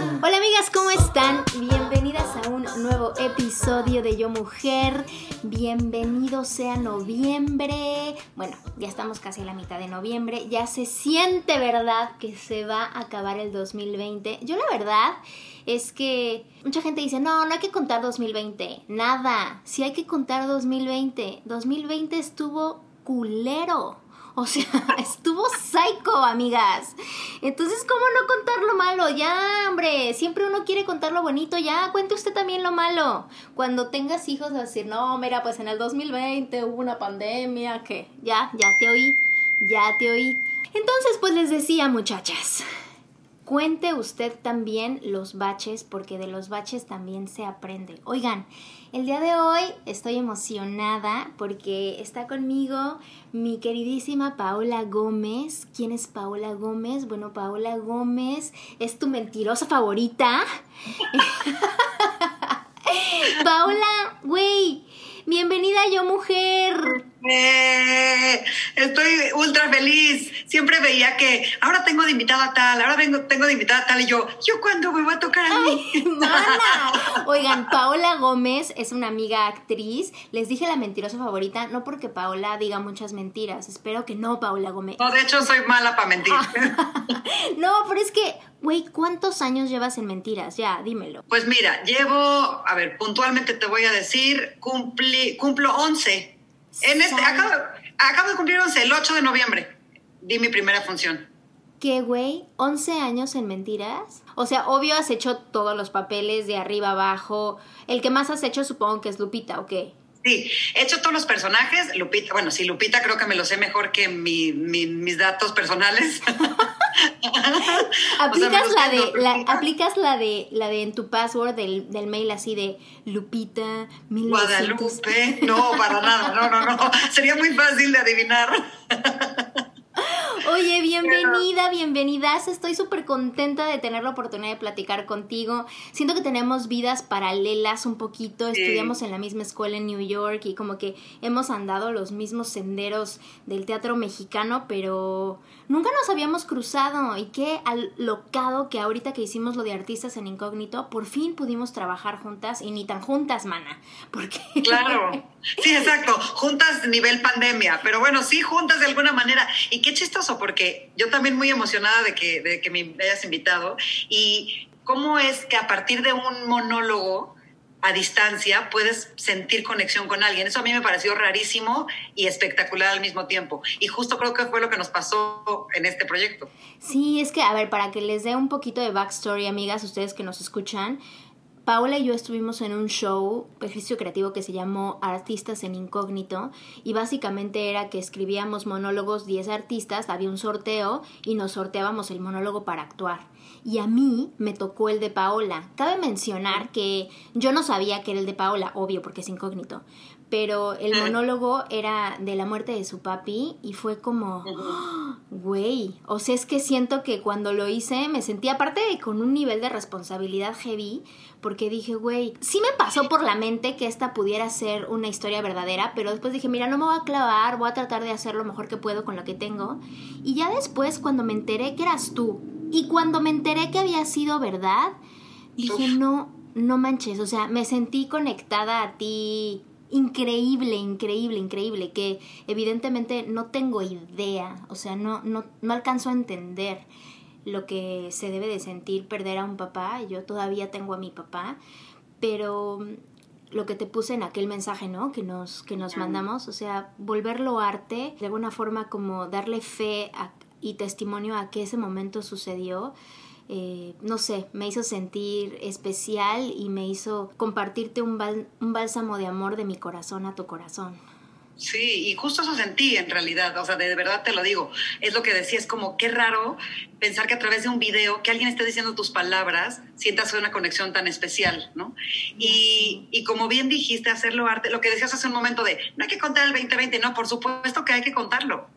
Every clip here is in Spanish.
Hola amigas, ¿cómo están? Bienvenidas a un nuevo episodio de Yo Mujer. Bienvenido sea noviembre. Bueno, ya estamos casi a la mitad de noviembre. Ya se siente, ¿verdad? Que se va a acabar el 2020. Yo la verdad es que mucha gente dice, no, no hay que contar 2020. Nada, sí hay que contar 2020. 2020 estuvo culero. O sea, estuvo psycho, amigas. Entonces, ¿cómo no contar lo malo? Ya, hombre, siempre uno quiere contar lo bonito. Ya, cuente usted también lo malo. Cuando tengas hijos, a decir, no, mira, pues en el 2020 hubo una pandemia, que ya, ya te oí, ya te oí. Entonces, pues les decía, muchachas, cuente usted también los baches, porque de los baches también se aprende. Oigan, el día de hoy estoy emocionada porque está conmigo mi queridísima Paola Gómez. ¿Quién es Paola Gómez? Bueno, Paola Gómez es tu mentirosa favorita. Paola, güey, bienvenida yo mujer. Eh, estoy ultra feliz. Siempre veía que ahora tengo de invitada tal, ahora vengo, tengo de invitada tal y yo, ¿yo cuándo me voy a tocar a mí? Ay, mana. Oigan, Paola Gómez es una amiga actriz. Les dije la mentirosa favorita, no porque Paola diga muchas mentiras. Espero que no, Paola Gómez. No, de hecho soy mala para mentir. no, pero es que, güey, ¿cuántos años llevas en mentiras? Ya, dímelo. Pues mira, llevo, a ver, puntualmente te voy a decir, cumplí, cumplo 11. En este, acabo, acabo de cumplir 11, el 8 de noviembre. Di mi primera función. ¿Qué, güey? ¿11 años en mentiras? O sea, obvio has hecho todos los papeles de arriba abajo. El que más has hecho supongo que es Lupita, ¿o qué? Sí, he hecho todos los personajes. Lupita, bueno, sí, Lupita creo que me lo sé mejor que mi, mi, mis datos personales. aplicas o sea, la de la, aplicas la de la de en tu password del, del mail así de Lupita 1900. Guadalupe no para nada no no no sería muy fácil de adivinar Oye, bienvenida, bienvenidas. Estoy súper contenta de tener la oportunidad de platicar contigo. Siento que tenemos vidas paralelas un poquito. Estudiamos en la misma escuela en New York y como que hemos andado los mismos senderos del teatro mexicano, pero nunca nos habíamos cruzado. Y qué alocado que ahorita que hicimos lo de artistas en incógnito, por fin pudimos trabajar juntas y ni tan juntas, mana. Porque... Claro. Sí, exacto. Juntas nivel pandemia. Pero bueno, sí, juntas de alguna manera. Y qué chistoso, porque yo también muy emocionada de que, de que me hayas invitado. Y cómo es que a partir de un monólogo a distancia puedes sentir conexión con alguien. Eso a mí me pareció rarísimo y espectacular al mismo tiempo. Y justo creo que fue lo que nos pasó en este proyecto. Sí, es que, a ver, para que les dé un poquito de backstory, amigas, ustedes que nos escuchan, Paola y yo estuvimos en un show, ejercicio creativo que se llamó Artistas en Incógnito y básicamente era que escribíamos monólogos 10 artistas, había un sorteo y nos sorteábamos el monólogo para actuar. Y a mí me tocó el de Paola. Cabe mencionar que yo no sabía que era el de Paola, obvio porque es incógnito, pero el monólogo era de la muerte de su papi y fue como, güey, oh, o sea, es que siento que cuando lo hice me sentí aparte con un nivel de responsabilidad heavy, porque dije, güey, sí me pasó por la mente que esta pudiera ser una historia verdadera, pero después dije, mira, no me voy a clavar, voy a tratar de hacer lo mejor que puedo con lo que tengo. Y ya después, cuando me enteré que eras tú, y cuando me enteré que había sido verdad, dije, no, no manches, o sea, me sentí conectada a ti increíble, increíble, increíble, que evidentemente no tengo idea, o sea, no, no, no alcanzo a entender lo que se debe de sentir perder a un papá. Yo todavía tengo a mi papá, pero lo que te puse en aquel mensaje, ¿no? Que nos, que nos mandamos, o sea, volverlo arte, de alguna forma como darle fe y testimonio a que ese momento sucedió. Eh, no sé, me hizo sentir especial y me hizo compartirte un, un bálsamo de amor de mi corazón a tu corazón. Sí, y justo eso sentí en realidad, o sea, de verdad te lo digo, es lo que decía, es como qué raro pensar que a través de un video, que alguien esté diciendo tus palabras, sientas una conexión tan especial, ¿no? Y, y como bien dijiste, hacerlo arte, lo que decías hace un momento de, no hay que contar el 2020, no, por supuesto que hay que contarlo.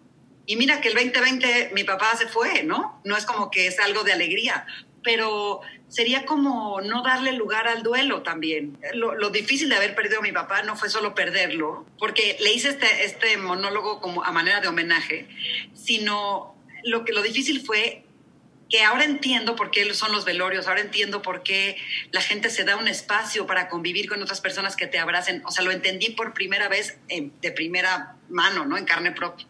Y mira que el 2020 mi papá se fue, ¿no? No es como que es algo de alegría, pero sería como no darle lugar al duelo también. Lo, difícil de haber perdido a mi papá no fue solo perderlo, porque le hice este, este monólogo como a manera de homenaje, sino lo, que, lo difícil fue que ahora entiendo por qué son los velorios, ahora entiendo por qué la gente se da un espacio para convivir con otras personas que te abracen. O sea, lo entendí por primera vez de primera mano, ¿no? En carne propia.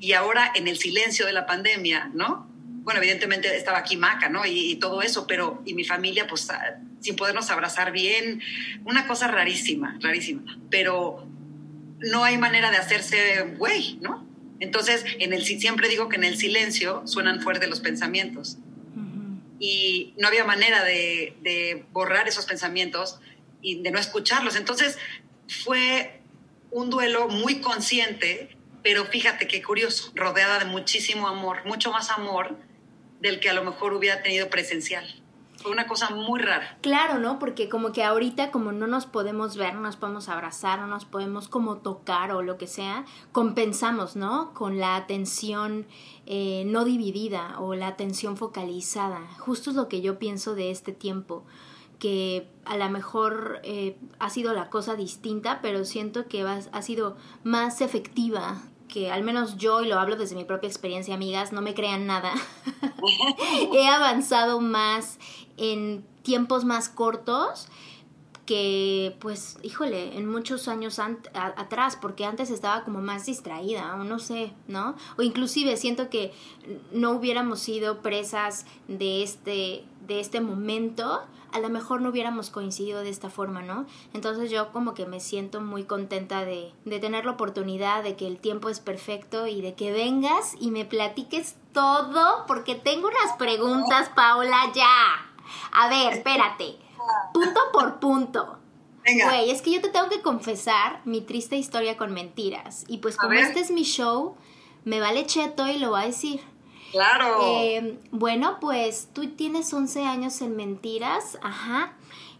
Y ahora en el silencio de la pandemia, ¿no? bueno, evidentemente estaba aquí Maca, ¿no? Y, todo eso, pero, y mi familia, pues, ah, sin podernos abrazar bien, una cosa rarísima, rarísima, pero no hay manera de hacerse güey, ¿no? Entonces, en el, siempre digo que en el silencio suenan fuertes los pensamientos. Y no había manera de, de borrar esos pensamientos y de no escucharlos. Entonces, fue un duelo muy consciente, pero fíjate qué curioso, rodeada de muchísimo amor, mucho más amor del que a lo mejor hubiera tenido presencial. Una cosa muy rara. Claro, ¿no? Porque como que ahorita como no nos podemos ver, no nos podemos abrazar, no nos podemos como tocar o lo que sea, compensamos, ¿no? Con la atención eh, no dividida o la atención focalizada. Justo es lo que yo pienso de este tiempo que a lo mejor eh, ha sido la cosa distinta, pero siento que ha sido más efectiva que al menos yo, y lo hablo desde mi propia experiencia, amigas, no me crean nada, he avanzado más en tiempos más cortos que pues, híjole, en muchos años atrás, porque antes estaba como más distraída, o no sé, ¿no? O inclusive siento que no hubiéramos sido presas de este, de este momento, a lo mejor no hubiéramos coincidido de esta forma, ¿no? Entonces yo como que me siento muy contenta de, de tener la oportunidad, de que el tiempo es perfecto y de que vengas y me platiques todo, porque tengo unas preguntas, Paula, ya. A ver, espérate punto por punto. Güey, es que yo te tengo que confesar mi triste historia con mentiras. Y pues como este es mi show, me vale cheto y lo voy a decir. Claro. Eh, bueno, pues tú tienes 11 años en mentiras, ajá.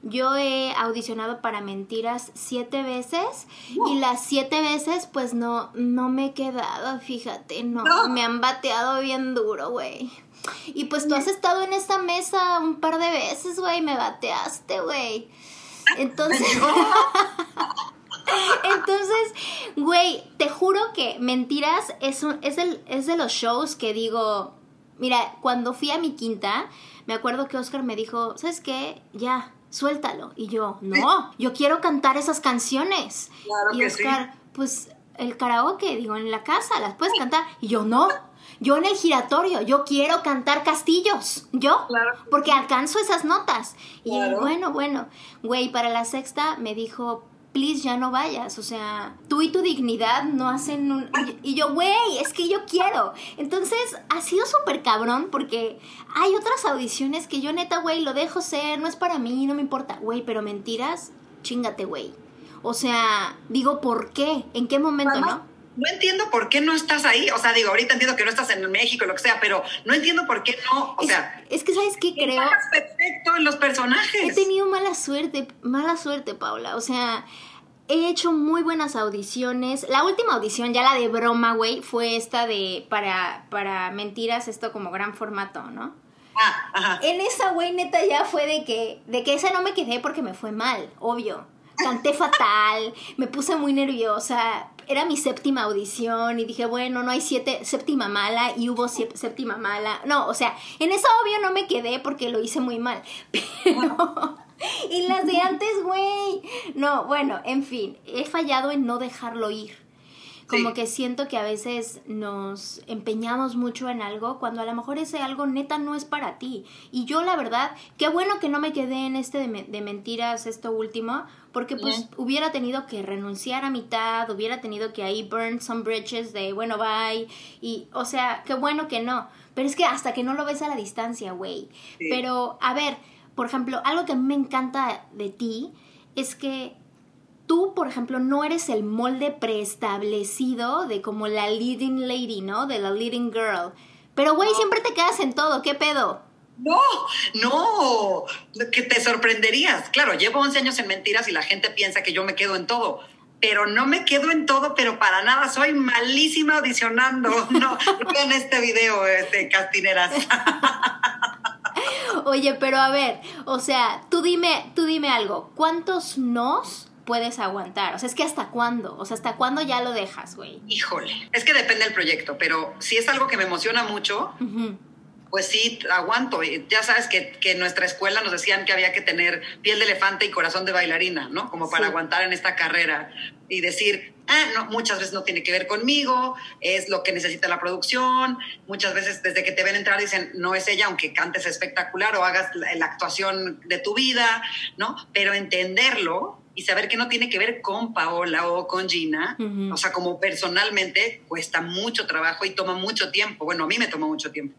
Yo he audicionado para mentiras siete veces y las siete veces pues no, no me he quedado, fíjate, no. me han bateado bien duro, güey. Y pues tú has estado en esta mesa un par de veces, güey, me bateaste, güey. Entonces... Entonces, güey, te juro que Mentiras es, un, es, el, es de los shows que digo, mira, cuando fui a mi quinta, me acuerdo que Oscar me dijo, ¿sabes qué? Ya, suéltalo. Y yo, no, yo quiero cantar esas canciones. y Oscar, pues el karaoke, digo, en la casa, las puedes cantar. Y yo, no, yo en el giratorio, yo quiero cantar castillos, yo, porque alcanzo esas notas. Y bueno, bueno, güey, para la sexta me dijo, please ya no vayas, o sea, tú y tu dignidad no hacen un... Y yo, güey, es que yo quiero. Entonces, ha sido súper cabrón porque hay otras audiciones que yo neta, güey, lo dejo ser, no es para mí, no me importa, güey, pero mentiras, chingate, güey. O sea, digo, ¿por qué? ¿En qué momento, no? No entiendo por qué no estás ahí. O sea, digo, ahorita entiendo que no estás en México, lo que sea, pero no entiendo por qué no. O sea, es que sabes qué creo. perfecto en los personajes. He tenido mala suerte, mala suerte, Paula. O sea, he hecho muy buenas audiciones. La última audición, ya la de broma, güey, fue esta de para, para mentiras, esto como gran formato, ¿no? Ah, ajá. En esa, güey, neta, ya fue de que, de que esa no me quedé porque me fue mal, obvio. Canté fatal, me puse muy nerviosa, era mi séptima audición y dije, bueno, no hay siete, séptima mala y hubo séptima mala. No, o sea, en esa obvio no me quedé porque lo hice muy mal. Pero... y las de antes, güey. No, bueno, en fin, he fallado en no dejarlo ir. Como que siento que a veces nos empeñamos mucho en algo cuando a lo mejor ese algo neta no es para ti. Y yo la verdad, qué bueno que no me quedé en este de, de mentiras, esto último, porque pues hubiera tenido que renunciar a mitad, hubiera tenido que ahí burn some bridges de bueno, bye. Y, o sea, qué bueno que no. Pero es que hasta que no lo ves a la distancia, güey. Pero, a ver, por ejemplo, algo que me encanta de ti es que tú, por ejemplo, no eres el molde preestablecido de como la leading lady, ¿no? De la leading girl. Pero, güey, siempre te quedas en todo. ¿Qué pedo? No, no, que te sorprenderías. Claro, llevo 11 años en mentiras y la gente piensa que yo me quedo en todo. Pero no me quedo en todo, pero para nada. Soy malísima audicionando. No, no vean este video, este, castineras. Oye, pero a ver, o sea, tú dime, tú dime algo. ¿Cuántos nos puedes aguantar? O sea, es que hasta cuándo? O sea, ¿hasta cuándo ya lo dejas, güey? Híjole, es que depende del proyecto, pero si es algo que me emociona mucho, pues sí, aguanto. Ya sabes que, que, en nuestra escuela nos decían que había que tener piel de elefante y corazón de bailarina, ¿no? Como para aguantar en esta carrera y decir, ah, no, muchas veces no tiene que ver conmigo, es lo que necesita la producción. Muchas veces desde que te ven entrar dicen, no es ella, aunque cantes espectacular o hagas la, la actuación de tu vida, ¿no? Pero entenderlo y saber que no tiene que ver con Paola o con Gina, uh -huh. o sea, como personalmente cuesta mucho trabajo y toma mucho tiempo. Bueno, a mí me tomó mucho tiempo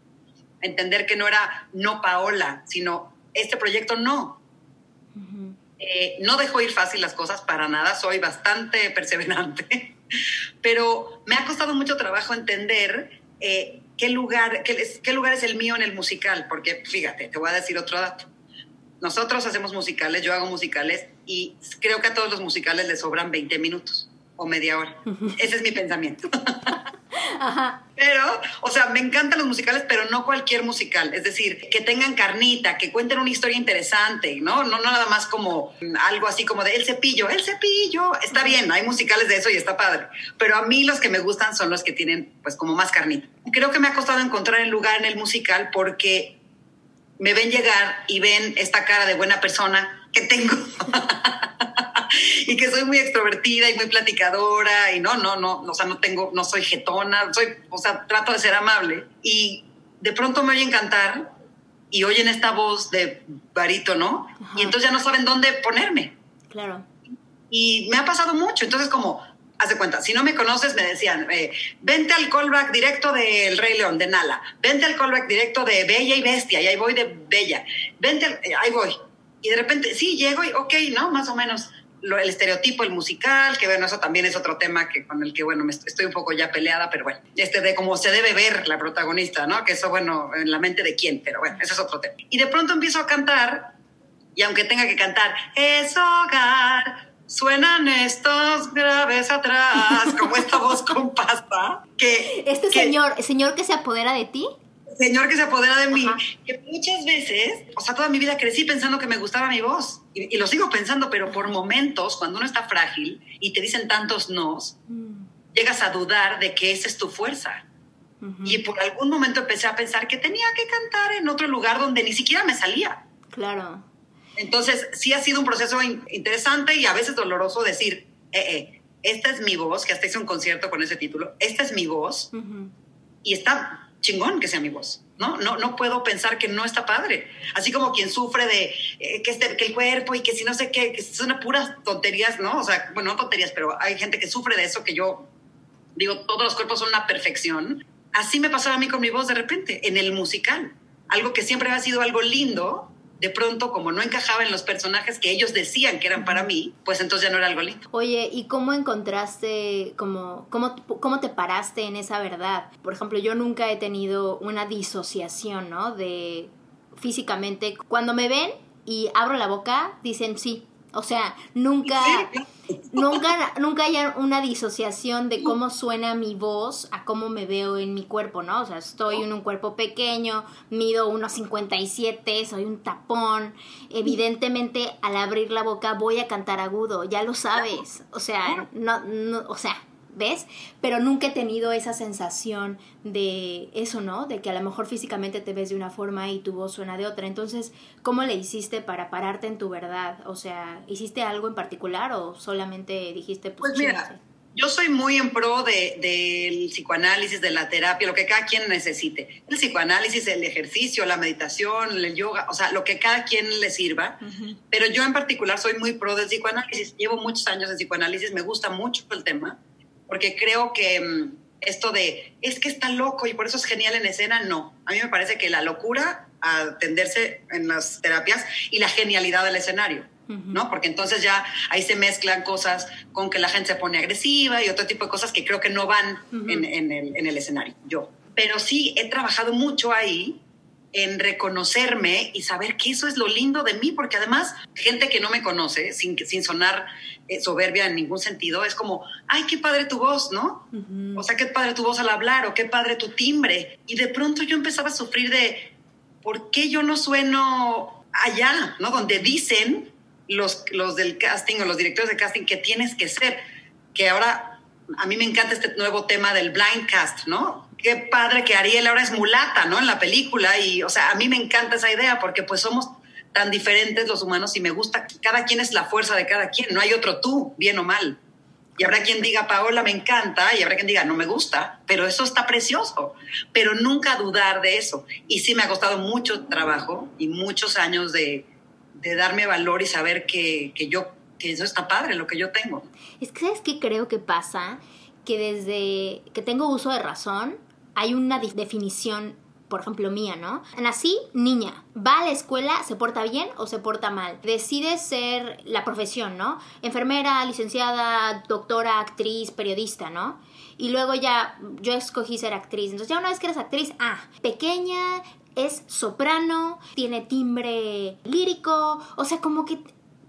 entender que no era no Paola, sino este proyecto no. Uh -huh. eh, no dejo ir fácil las cosas para nada, soy bastante perseverante, pero me ha costado mucho trabajo entender eh, qué, lugar, qué, qué lugar es el mío en el musical, porque fíjate, te voy a decir otro dato. Nosotros hacemos musicales, yo hago musicales y creo que a todos los musicales les sobran 20 minutos o media hora. Uh -huh. Ese es mi pensamiento. Ajá. Pero, o sea, me encantan los musicales, pero no cualquier musical. Es decir, que tengan carnita, que cuenten una historia interesante, ¿no? No, no nada más como algo así como de El Cepillo, El Cepillo. Está bien, hay musicales de eso y está padre. Pero a mí los que me gustan son los que tienen, pues, como más carnita. Creo que me ha costado encontrar el lugar en el musical porque me ven llegar y ven esta cara de buena persona que tengo. y que soy muy extrovertida y muy platicadora y no, no, no, o sea, no tengo, no soy jetona, soy, o sea, trato de ser amable y de pronto me oyen cantar y oyen esta voz de barítono y entonces ya no saben dónde ponerme. Claro. Y me ha pasado mucho, entonces como, haz de cuenta, si no me conoces me decían, eh, vente al callback directo del Rey León, de Nala, vente al callback directo de Bella y Bestia, y ahí voy de Bella, vente, al, eh, ahí voy. Y de repente, sí, llego y ok, ¿no? Más o menos lo, el estereotipo, el musical, que bueno, eso también es otro tema que con el que, bueno, me estoy un poco ya peleada, pero bueno, este de cómo se debe ver la protagonista, ¿no? Que eso, bueno, en la mente de quién, pero bueno, eso es otro tema. Y de pronto empiezo a cantar, y aunque tenga que cantar, es hogar, suenan estos graves atrás, como esta voz con pasta, que... Este que, señor, señor que se apodera de ti, señor que se apodera de mí, Ajá. que muchas veces, o sea, toda mi vida crecí pensando que me gustaba mi voz. Y, y, lo sigo pensando, pero por momentos, cuando uno está frágil y te dicen tantos nos, mm. llegas a dudar de que esa es tu fuerza. Uh -huh. Y por algún momento empecé a pensar que tenía que cantar en otro lugar donde ni siquiera me salía. Claro. Entonces, sí ha sido un proceso interesante y a veces doloroso decir, eh, eh, esta es mi voz, que hasta hice un concierto con ese título, esta es mi voz, uh -huh. y está chingón que sea mi voz, ¿no? No, no puedo pensar que no está padre. Así como quien sufre de eh, que, este, que el cuerpo y que si no sé qué, que son puras tonterías, ¿no? O sea, bueno, no tonterías, pero hay gente que sufre de eso que yo digo, todos los cuerpos son una perfección. Así me pasaba a mí con mi voz de repente, en el musical. Algo que siempre ha sido algo lindo, de pronto, como no encajaba en los personajes que ellos decían que eran para mí, pues entonces ya no era algo lindo. Oye, ¿y cómo encontraste, como, cómo, cómo te paraste en esa verdad? Por ejemplo, yo nunca he tenido una disociación, ¿no? De físicamente, cuando me ven y abro la boca, dicen sí. O sea, nunca, nunca, nunca hay una disociación de cómo suena mi voz a cómo me veo en mi cuerpo, ¿no? O sea, estoy en un cuerpo pequeño, mido unos 57, soy un tapón. Evidentemente, al abrir la boca voy a cantar agudo, ya lo sabes. O sea, no, no o sea, ¿ves? Pero nunca he tenido esa sensación de eso, ¿no? De que a lo mejor físicamente te ves de una forma y tu voz suena de otra. Entonces, ¿cómo le hiciste para pararte en tu verdad? O sea, ¿hiciste algo en particular o solamente dijiste, pues, pues mira, yo soy muy en pro del de, psicoanálisis, de la terapia, lo que cada quien necesite. El psicoanálisis, el ejercicio, la meditación, el yoga, o sea, lo que cada quien le sirva. Pero yo en particular soy muy pro del psicoanálisis. Llevo muchos años en psicoanálisis, me gusta mucho el tema, porque creo que mm, esto de, es que está loco y por eso es genial en escena, no. A mí me parece que la locura a atenderse en las terapias y la genialidad del escenario. ¿no? Porque entonces ya ahí se mezclan cosas con que la gente se pone agresiva y otro tipo de cosas que creo que no van en, el, en, el, escenario, yo. Pero sí he trabajado mucho ahí en reconocerme y saber que eso es lo lindo de mí, porque además gente que no me conoce, sin, sin sonar soberbia en ningún sentido, es como, ay, qué padre tu voz, ¿no? O sea, qué padre tu voz al hablar o qué padre tu timbre. Y de pronto yo empezaba a sufrir de, ¿por qué yo no sueno allá, ¿no? Donde dicen los, los del casting o los directores de casting que tienes que ser. Que ahora a mí me encanta este nuevo tema del blind cast, ¿no? Qué padre que Ariel ahora es mulata, ¿no? En la película y, o sea, a mí me encanta esa idea porque pues somos tan diferentes los humanos y me gusta, cada quien es la fuerza de cada quien, no hay otro tú, bien o mal. Y habrá quien diga, Paola, me encanta, y habrá quien diga, no me gusta, pero eso está precioso. Pero nunca dudar de eso. Y sí me ha costado mucho trabajo y muchos años de, darme valor y saber que, que, yo, que eso está padre, lo que yo tengo. Es que, ¿sabes qué creo que pasa? Que desde que tengo uso de razón, hay una definición, por ejemplo, mía, ¿no? Nací niña, va a la escuela, se porta bien o se porta mal. Decide ser la profesión, ¿no? Enfermera, licenciada, doctora, actriz, periodista, ¿no? Y luego ya yo escogí ser actriz. Entonces ya una vez que eres actriz, ah, pequeña, es soprano, tiene timbre lírico, o sea, como que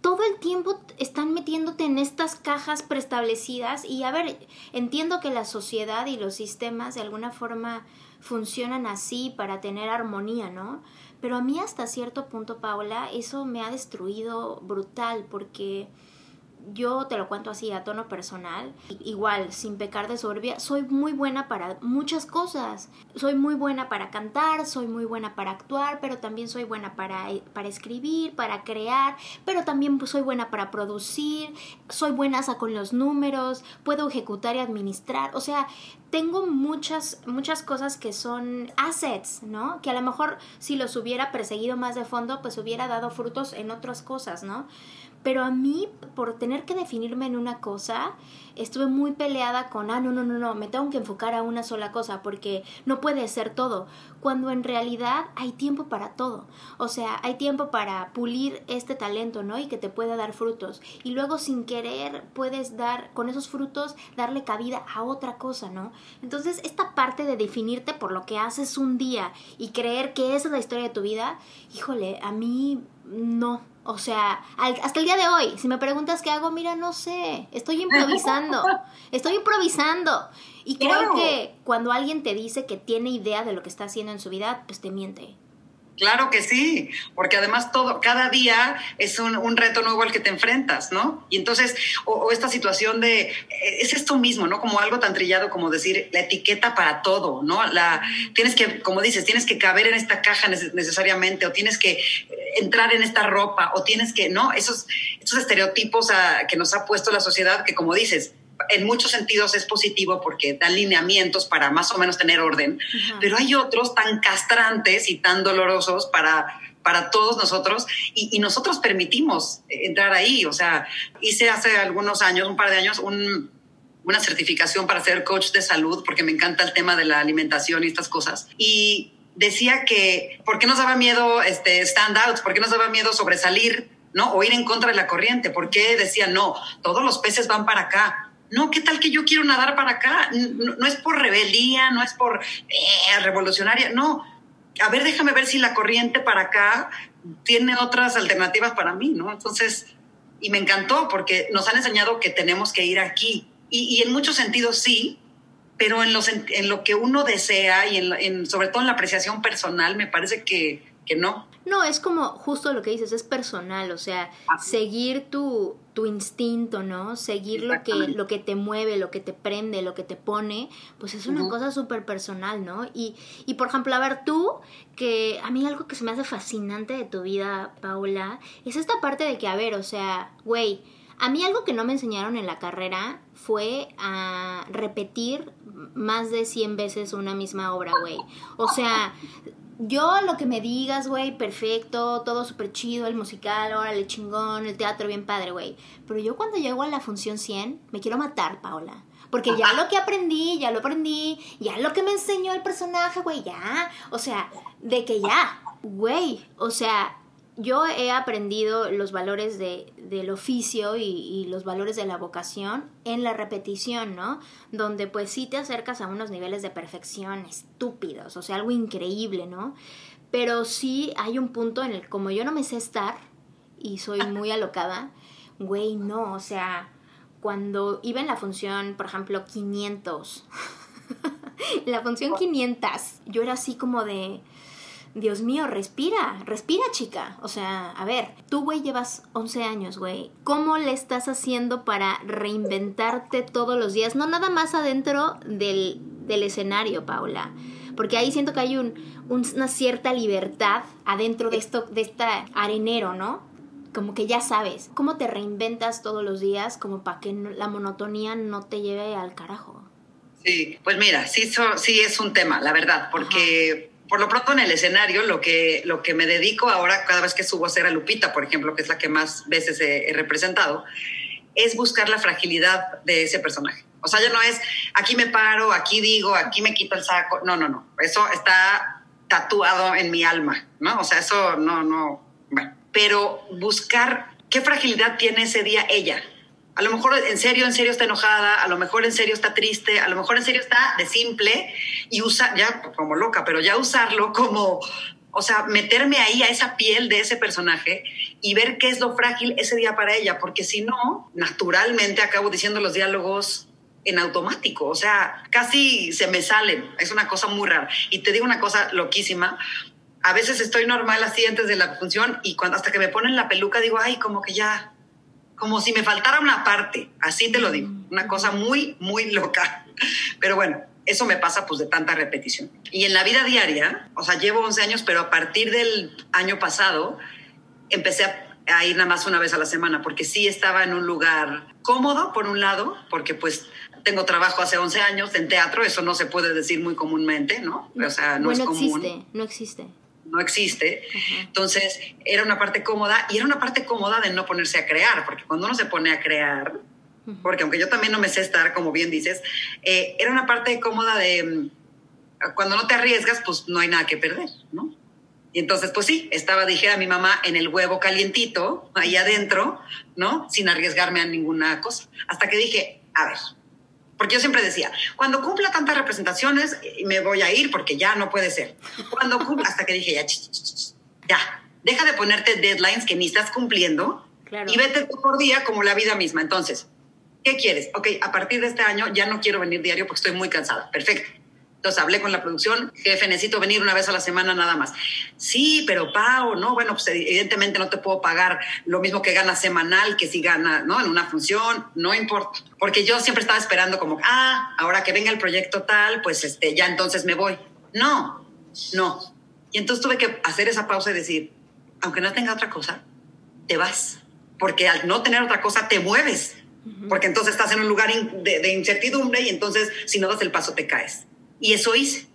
todo el tiempo están metiéndote en estas cajas preestablecidas y a ver, entiendo que la sociedad y los sistemas de alguna forma funcionan así para tener armonía, ¿no? Pero a mí hasta cierto punto, Paula, eso me ha destruido brutal porque yo te lo cuento así a tono personal, igual, sin pecar de soberbia, soy muy buena para muchas cosas. Soy muy buena para cantar, soy muy buena para actuar, pero también soy buena para, para escribir, para crear, pero también soy buena para producir, soy buena con los números, puedo ejecutar y administrar. O sea, tengo muchas, muchas cosas que son assets, ¿no? Que a lo mejor si los hubiera perseguido más de fondo, pues hubiera dado frutos en otras cosas, ¿no? Pero a mí, por tener que definirme en una cosa, estuve muy peleada con, ah, no, no, no, no, me tengo que enfocar a una sola cosa porque no puede ser todo, cuando en realidad hay tiempo para todo. O sea, hay tiempo para pulir este talento, ¿no? Y que te pueda dar frutos. Y luego sin querer puedes dar, con esos frutos, darle cabida a otra cosa, ¿no? Entonces, esta parte de definirte por lo que haces un día y creer que esa es la historia de tu vida, híjole, a mí no o sea, hasta el día de hoy, si me preguntas qué hago, mira, no sé, estoy improvisando, estoy improvisando. Y creo que cuando alguien te dice que tiene idea de lo que está haciendo en su vida, pues te miente. Claro que sí, porque además todo, cada día es un, reto nuevo al que te enfrentas, ¿no? Y entonces, o, esta situación de, eh, es esto mismo, ¿no? Como algo tan trillado como decir la etiqueta para todo, ¿no? La, tienes que, como dices, tienes que caber en esta caja necesariamente, o tienes que eh, entrar en esta ropa, o tienes que, ¿no? Esos, esos estereotipos a, que nos ha puesto la sociedad, que como dices, en muchos sentidos es positivo porque da lineamientos para más o menos tener orden, pero hay otros tan castrantes y tan dolorosos para, para todos nosotros y, nosotros permitimos entrar ahí. O sea, hice hace algunos años, un par de años, una certificación para ser coach de salud porque me encanta el tema de la alimentación y estas cosas. Y decía que, ¿por qué nos daba miedo este, stand out? ¿Por qué nos daba miedo sobresalir? ¿no? O ir en contra de la corriente. ¿Por qué decía, no, todos los peces van para acá? No, ¿qué tal que yo quiero nadar para acá? No, es por rebeldía, no es por eh, revolucionaria, no. A ver, déjame ver si la corriente para acá tiene otras alternativas para mí, ¿no? Entonces, y me encantó porque nos han enseñado que tenemos que ir aquí. Y, en muchos sentidos sí, pero en, los, en, lo que uno desea y en, sobre todo en la apreciación personal, me parece que, que no. No, es como justo lo que dices, es personal, o sea, seguir tu, tu instinto, ¿no? Seguir lo que, lo que te mueve, lo que te prende, lo que te pone, pues es una cosa súper personal, ¿no? Y, y por ejemplo, a ver, tú, que a mí algo que se me hace fascinante de tu vida, Paula, es esta parte de que, a ver, o sea, güey, A mí algo que no me enseñaron en la carrera fue a repetir más de 100 veces una misma obra, güey. O sea, yo lo que me digas, güey, perfecto, todo súper chido, el musical, órale, chingón, el teatro bien padre, güey. Pero yo cuando llego a la función 100, me quiero matar, Paola. Porque ya lo que aprendí, ya lo aprendí, ya lo que me enseñó el personaje, güey, ya. O sea, de que ya, güey. O sea, yo he aprendido los valores de, del oficio y, los valores de la vocación en la repetición, ¿no? Donde pues sí te acercas a unos niveles de perfección estúpidos, o sea, algo increíble, ¿no? Pero sí hay un punto en el, como yo no me sé estar y soy muy alocada, güey, no, o sea, cuando iba en la función, por ejemplo, 500, la función 500, yo era así como de Dios mío, respira, respira chica. O sea, a ver, tú, güey, llevas 11 años, güey. ¿Cómo le estás haciendo para reinventarte todos los días? No nada más adentro del, del escenario, Paula. Porque ahí siento que hay un, una cierta libertad adentro de esto, de esta arenero, ¿no? Como que ya sabes. ¿Cómo te reinventas todos los días como para que la monotonía no te lleve al carajo? Sí, pues mira, sí, sí es un tema, la verdad, porque por lo pronto en el escenario, lo que, lo que me dedico ahora, cada vez que subo a hacer a Lupita, por ejemplo, que es la que más veces he, representado, es buscar la fragilidad de ese personaje. O sea, ya no es aquí me paro, aquí digo, aquí me quito el saco. No, no, no. Eso está tatuado en mi alma, ¿no? O sea, eso no, no. Pero buscar qué fragilidad tiene ese día ella, a lo mejor en serio, en serio está enojada, a lo mejor en serio está triste, a lo mejor en serio está de simple y usa, ya como loca, pero ya usarlo como, o sea, meterme ahí a esa piel de ese personaje y ver qué es lo frágil ese día para ella, porque si no, naturalmente acabo diciendo los diálogos en automático, o sea, casi se me salen, es una cosa muy rara. Y te digo una cosa loquísima, a veces estoy normal así antes de la función y cuando hasta que me ponen la peluca digo, ay, como que ya, como si me faltara una parte, así te lo digo, una cosa muy, muy loca. Pero bueno, eso me pasa pues de tanta repetición. Y en la vida diaria, o sea, llevo 11 años, pero a partir del año pasado empecé a, ir nada más una vez a la semana, porque sí estaba en un lugar cómodo, por un lado, porque pues tengo trabajo hace 11 años en teatro, eso no se puede decir muy comúnmente, ¿no? O sea, no es común. existe, no existe no existe. Entonces, era una parte cómoda y era una parte cómoda de no ponerse a crear, porque cuando uno se pone a crear, porque aunque yo también no me sé estar, como bien dices, eh, era una parte cómoda de mm, cuando no te arriesgas, pues no hay nada que perder, ¿no? Y entonces, pues sí, estaba, dije a mi mamá, en el huevo calientito, ahí adentro, ¿no? Sin arriesgarme a ninguna cosa. Hasta que dije, a ver, porque yo siempre decía, cuando cumpla tantas representaciones, eh, me voy a ir porque ya no puede ser. Cuando cumpla, hasta que dije, ya, ya, deja de ponerte deadlines que ni estás cumpliendo y vete por día como la vida misma. Entonces, ¿qué quieres? Ok, a partir de este año ya no quiero venir diario porque estoy muy cansada. Perfecto. Entonces hablé con la producción, jefe, necesito venir una vez a la semana nada más. Sí, pero Pau, no, bueno, pues evidentemente no te puedo pagar lo mismo que gana semanal que si gana, ¿no? En una función, no importa. Porque yo siempre estaba esperando como, ah, ahora que venga el proyecto tal, pues este, ya entonces me voy. No, no. Y entonces tuve que hacer esa pausa y decir, aunque no tenga otra cosa, te vas. Porque al no tener otra cosa, te mueves. Porque entonces estás en un lugar de, de incertidumbre y entonces si no das el paso, te caes. Y eso hice.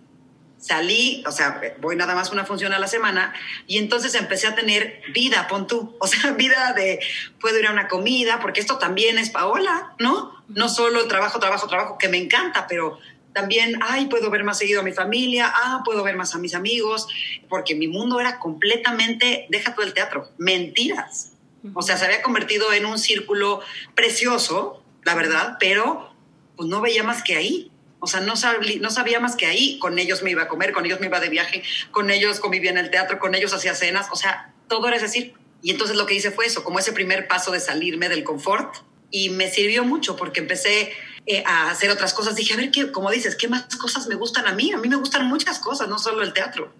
Salí, o sea, voy nada más una función a la semana y entonces empecé a tener vida, pon tú, o sea, vida de puedo ir a una comida, porque esto también es Paola, ¿no? No solo trabajo, trabajo, trabajo, que me encanta, pero también, ay, puedo ver más seguido a mi familia, ah, puedo ver más a mis amigos, porque mi mundo era completamente, deja todo el teatro, mentiras. O sea, se había convertido en un círculo precioso, la verdad, pero pues no veía más que ahí. O sea, no, sabía más que ahí. Con ellos me iba a comer, con ellos me iba de viaje, con ellos convivía en el teatro, con ellos hacía cenas. O sea, todo era decir. Y entonces lo que hice fue eso, como ese primer paso de salirme del confort. Y me sirvió mucho porque empecé eh, a hacer otras cosas. Dije, a ver, ¿qué, como dices, ¿qué más cosas me gustan a mí? A mí me gustan muchas cosas, no solo el teatro.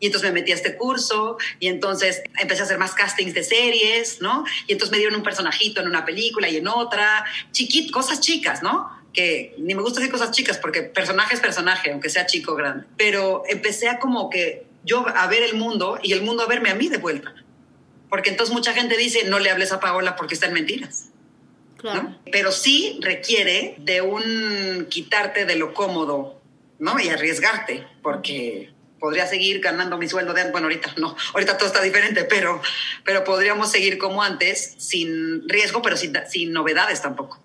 Y entonces me metí a este curso y entonces empecé a hacer más castings de series, ¿no? Y entonces me dieron un personajito en una película y en otra, chiquit, cosas chicas, ¿no? Que ni me gusta decir cosas chicas porque personaje es personaje, aunque sea chico o grande. Pero empecé a como que yo a ver el mundo y el mundo a verme a mí de vuelta. Porque entonces mucha gente dice, no le hables a Paola porque está en mentiras. Claro. Pero sí requiere de un quitarte de lo cómodo, ¿no? Y arriesgarte, porque podría seguir ganando mi sueldo de bueno ahorita no ahorita todo está diferente pero pero podríamos seguir como antes sin riesgo pero sin, sin novedades tampoco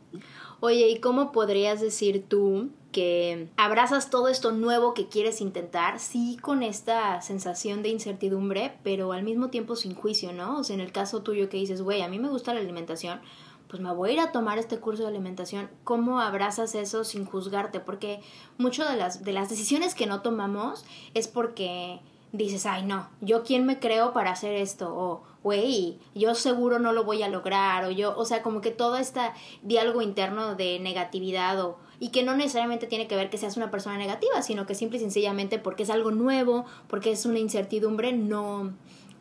Oye, ¿y cómo podrías decir tú que abrazas todo esto nuevo que quieres intentar, sí con esta sensación de incertidumbre, pero al mismo tiempo sin juicio, ¿no? O sea, en el caso tuyo que dices, güey, a mí me gusta la alimentación, pues me voy a ir a tomar este curso de alimentación. ¿Cómo abrazas eso sin juzgarte? Porque muchas de las, de las decisiones que no tomamos es porque dices, ay no, yo quién me creo para hacer esto, güey, yo seguro no lo voy a lograr, o yo, o sea, como que todo este diálogo interno de negatividad o y que no necesariamente tiene que ver que seas una persona negativa, sino que simple y sencillamente porque es algo nuevo, porque es una incertidumbre, no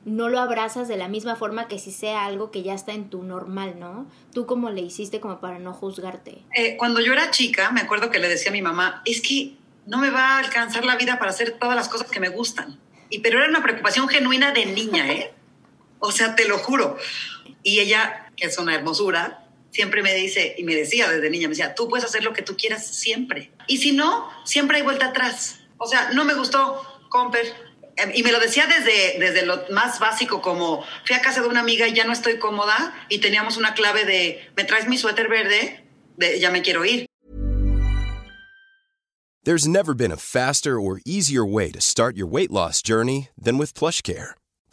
no lo abrazas de la misma forma que si sea algo que ya está en tu normal, ¿no? ¿Tú cómo le hiciste como para no juzgarte? Eh, cuando yo era chica, me acuerdo que le decía a mi mamá, es que no me va a alcanzar la vida para hacer todas las cosas que me gustan. Y pero era una preocupación genuina de niña, ¿eh? O sea, te lo juro. Y ella, que es una hermosura, siempre me dice, y me decía desde niña, me decía, tú puedes hacer lo que tú quieras siempre. Y si no, siempre hay vuelta atrás. O sea, no me gustó, Comper. Em, y me lo decía desde, desde lo más básico, como fui a casa de una amiga y ya no estoy cómoda y teníamos una clave de, ¿me traes mi suéter verde? De, ya me quiero ir. There's never been a faster or easier way to start your weight loss journey than with PlushCare.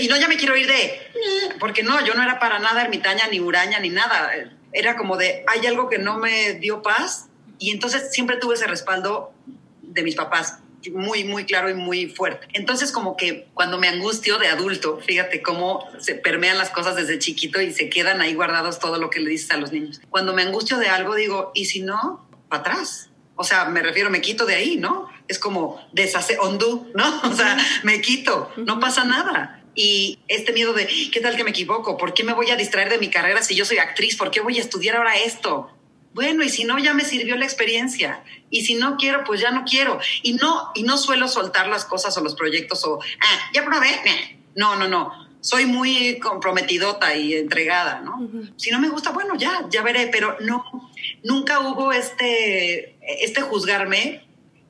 Y no, ya me quiero ir de, porque no, yo no era para nada ermitaña, ni huraña, ni nada. Era como de, hay algo que no me dio paz. Y entonces siempre tuve ese respaldo de mis papás muy, muy claro y muy fuerte. Entonces, como que cuando me angustio de adulto, fíjate cómo se permean las cosas desde chiquito y se quedan ahí guardados todo lo que le dices a los niños. Cuando me angustio de algo, digo, ¿y si no? Para atrás. O sea, me refiero, me quito de ahí, ¿no? Es como deshacer, undo, ¿no? O sea, me quito, no pasa nada. Y este miedo de, ¿qué tal que me equivoco? ¿Por qué me voy a distraer de mi carrera si yo soy actriz? ¿Por qué voy a estudiar ahora esto? Bueno, y si no, ya me sirvió la experiencia. Y si no quiero, pues ya no quiero. Y no, y no suelo soltar las cosas o los proyectos o, ah, ya probé. No, no, no. Soy muy comprometidota y entregada, ¿no? Si no me gusta, bueno, ya, ya veré, pero no, nunca hubo este, este juzgarme